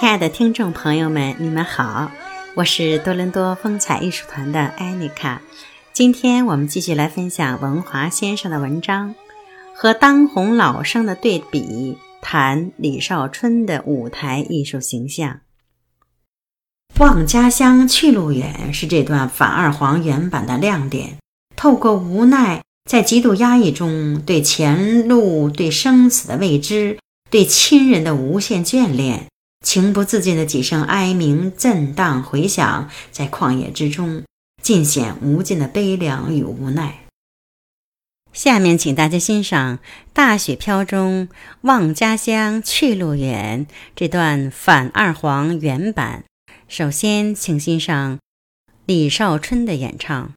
亲爱的听众朋友们，你们好，我是多伦多风采艺术团的艾妮卡。今天我们继续来分享文华先生的文章，和当红老生的对比，谈李少春的舞台艺术形象。望家乡去路远是这段反二黄原版的亮点。透过无奈，在极度压抑中，对前路、对生死的未知。对亲人的无限眷恋，情不自禁的几声哀鸣震荡回响在旷野之中，尽显无尽的悲凉与无奈。下面，请大家欣赏《大雪飘》中“望家乡去路远”这段反二黄原版。首先，请欣赏李少春的演唱。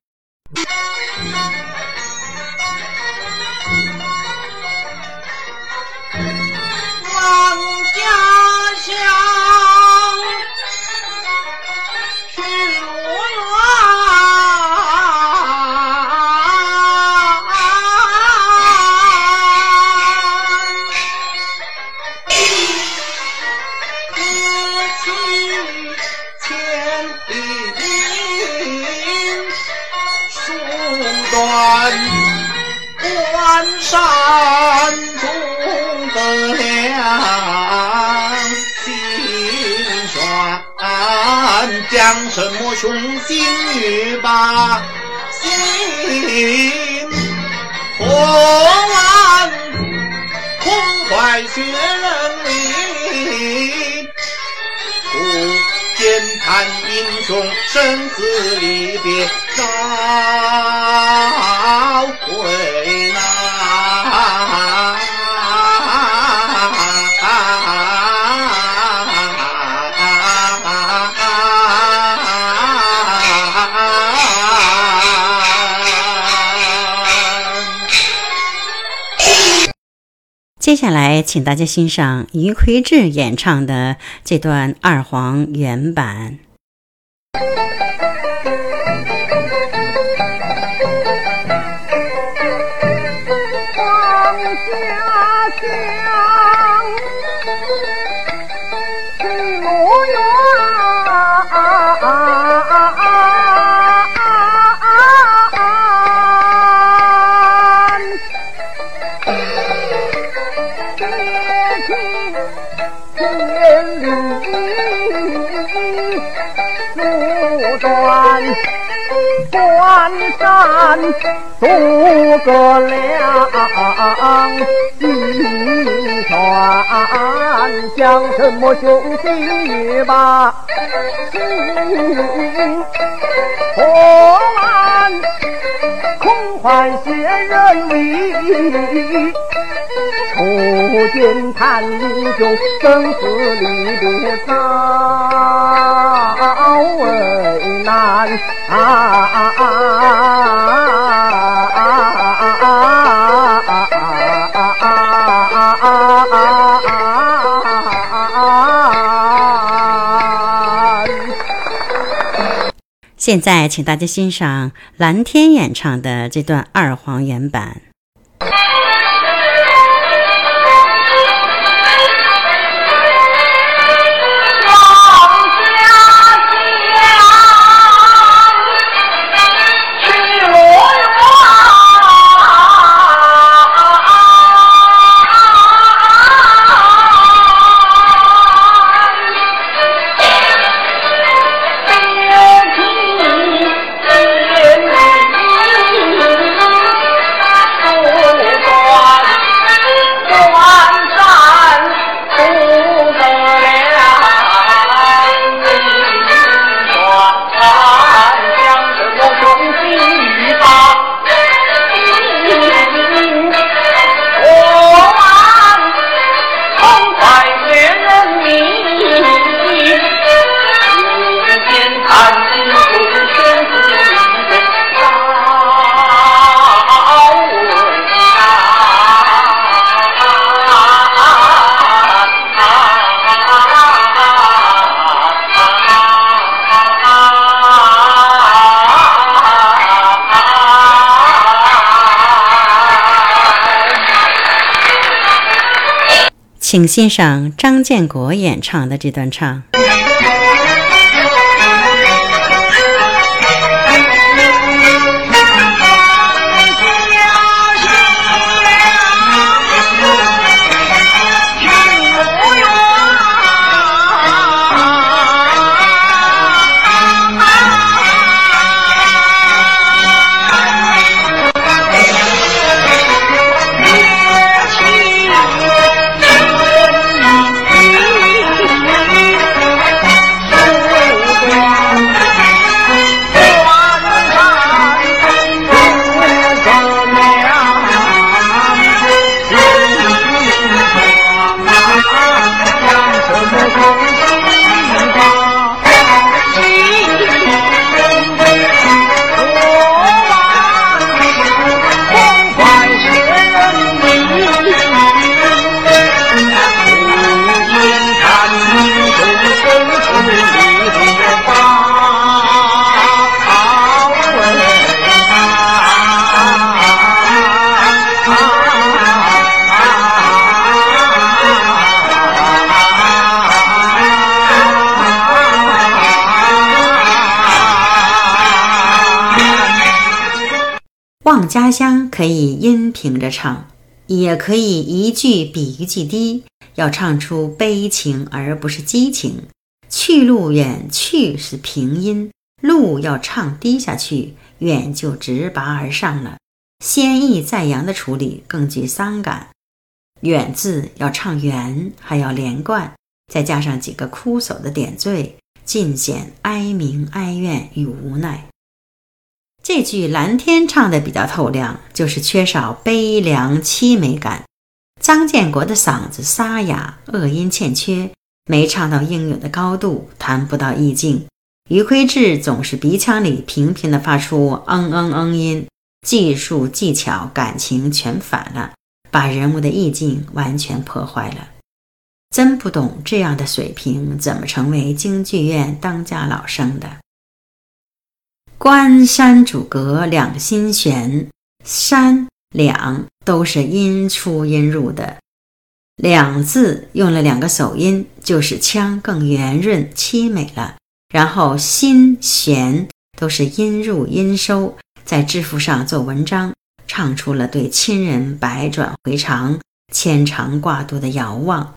将什么雄心与霸心破万，空怀血人里，不见叹英雄生死离别接下来，请大家欣赏余魁志演唱的这段二黄原版。关山渡过两渔船，将什么雄心与霸心破完，空欢写人为。初见叹英雄生死离别早为难现在，请大家欣赏蓝天演唱的这段二黄原版。请欣赏张建国演唱的这段唱。望家乡可以音平着唱，也可以一句比一句低，要唱出悲情而不是激情。去路远去是平音，路要唱低下去，远就直拔而上了。先抑再扬的处理更具伤感。远字要唱圆，还要连贯，再加上几个枯手的点缀，尽显哀鸣、哀怨与无奈。这句蓝天唱的比较透亮，就是缺少悲凉凄美感。张建国的嗓子沙哑，恶音欠缺，没唱到应有的高度，谈不到意境。余魁志总是鼻腔里频频地发出嗯嗯嗯音，技术技巧感情全反了，把人物的意境完全破坏了。真不懂这样的水平怎么成为京剧院当家老生的。关山阻隔两心弦，山两都是音出音入的，两字用了两个手音，就使腔更圆润凄美了。然后心弦都是音入音收，在字符上做文章，唱出了对亲人百转回肠、牵肠挂肚的遥望。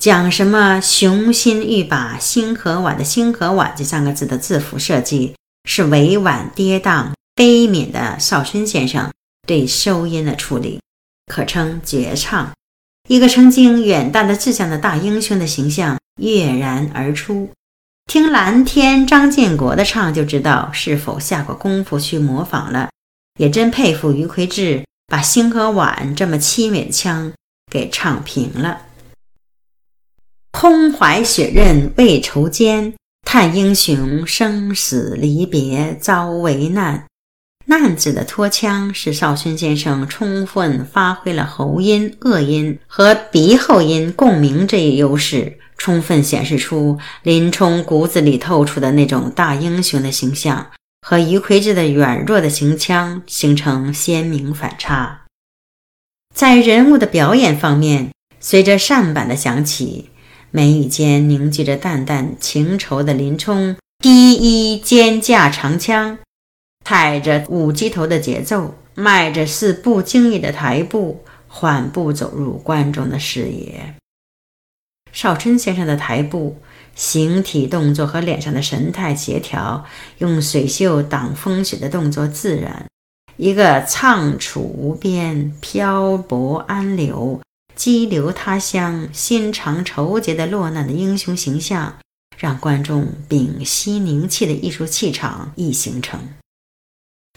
讲什么雄心欲把星河晚的星河晚这三个字的字符设计。是委婉跌宕、悲悯的少春先生对收音的处理，可称绝唱。一个曾经远大的志向的大英雄的形象跃然而出。听蓝天张建国的唱，就知道是否下过功夫去模仿了。也真佩服余魁志，把《星河晚》这么凄美腔给唱平了。空怀血刃未愁艰。叹英雄生死离别遭为难，难字的拖腔是少勋先生充分发挥了喉音、恶音和鼻后音共鸣这一优势，充分显示出林冲骨子里透出的那种大英雄的形象，和余魁志的软弱的行腔形成鲜明反差。在人物的表演方面，随着扇板的响起。眉宇间凝聚着淡淡情愁的林冲，低衣肩架长枪，踩着舞鸡头的节奏，迈着似不经意的台步，缓步走入观众的视野。少春先生的台步，形体动作和脸上的神态协调，用水袖挡风雪的动作自然，一个畅处无边、漂泊安流。激流他乡、心肠愁结的落难的英雄形象，让观众屏息凝气的艺术气场亦形成。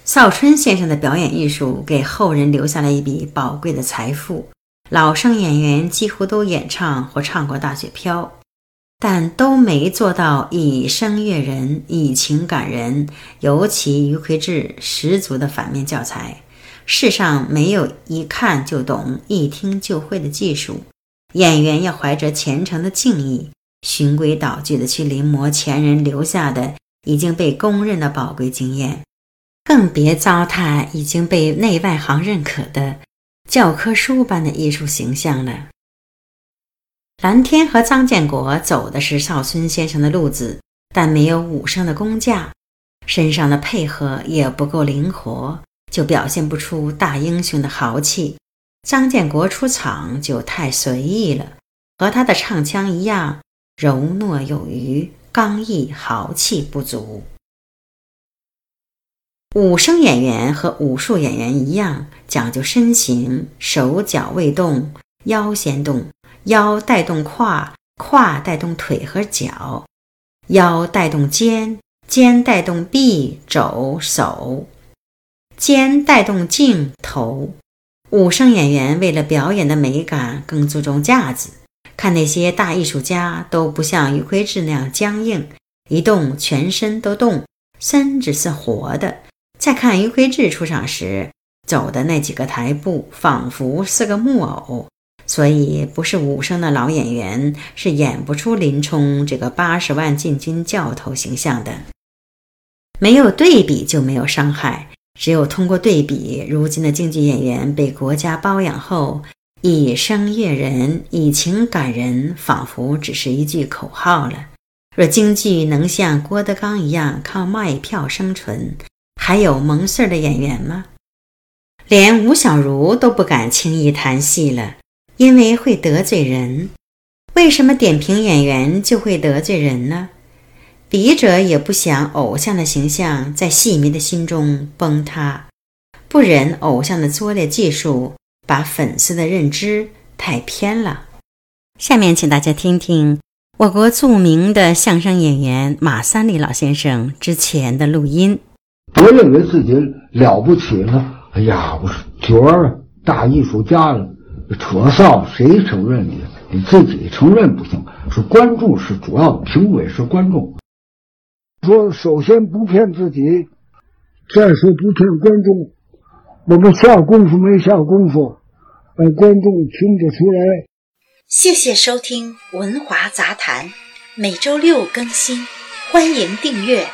邵春先生的表演艺术给后人留下了一笔宝贵的财富。老生演员几乎都演唱或唱过《大雪飘》，但都没做到以声悦人、以情感人。尤其余魁志十足的反面教材。世上没有一看就懂、一听就会的技术，演员要怀着虔诚的敬意，循规蹈矩的去临摹前人留下的已经被公认的宝贵经验，更别糟蹋已经被内外行认可的教科书般的艺术形象了。蓝天和张建国走的是少孙先生的路子，但没有武生的工架，身上的配合也不够灵活，就表现不出大英雄的豪气。张建国出场就太随意了，和他的唱腔一样，柔糯有余，刚毅豪气不足。武生演员和武术演员一样，讲究身形，手脚未动，腰先动，腰带动胯，胯带动腿和脚，腰带动肩，肩带动臂、肘、手，肩带动颈、头。武生演员为了表演的美感，更注重架子。看那些大艺术家，都不像余魁志那样僵硬，一动全身都动，身子是活的。再看余魁志出场时走的那几个台步，仿佛是个木偶，所以不是武生的老演员是演不出林冲这个八十万禁军教头形象的。没有对比就没有伤害，只有通过对比，如今的京剧演员被国家包养后，以声悦人，以情感人，仿佛只是一句口号了。若京剧能像郭德纲一样靠卖票生存，还有蒙事儿的演员吗？连吴小如都不敢轻易谈戏了，因为会得罪人。为什么点评演员就会得罪人呢？笔者也不想偶像的形象在戏迷的心中崩塌，不忍偶像的拙劣技术把粉丝的认知太偏了。下面请大家听听我国著名的相声演员马三立老先生之前的录音。我认为自己了不起了，哎呀，我是角儿大艺术家了，扯臊谁承认你？你自己承认不行，是观众是主要评委是观众。说首先不骗自己，再说不骗观众，我们下功夫没下功夫，让观众听得出来。谢谢收听《文华杂谈》，每周六更新，欢迎订阅。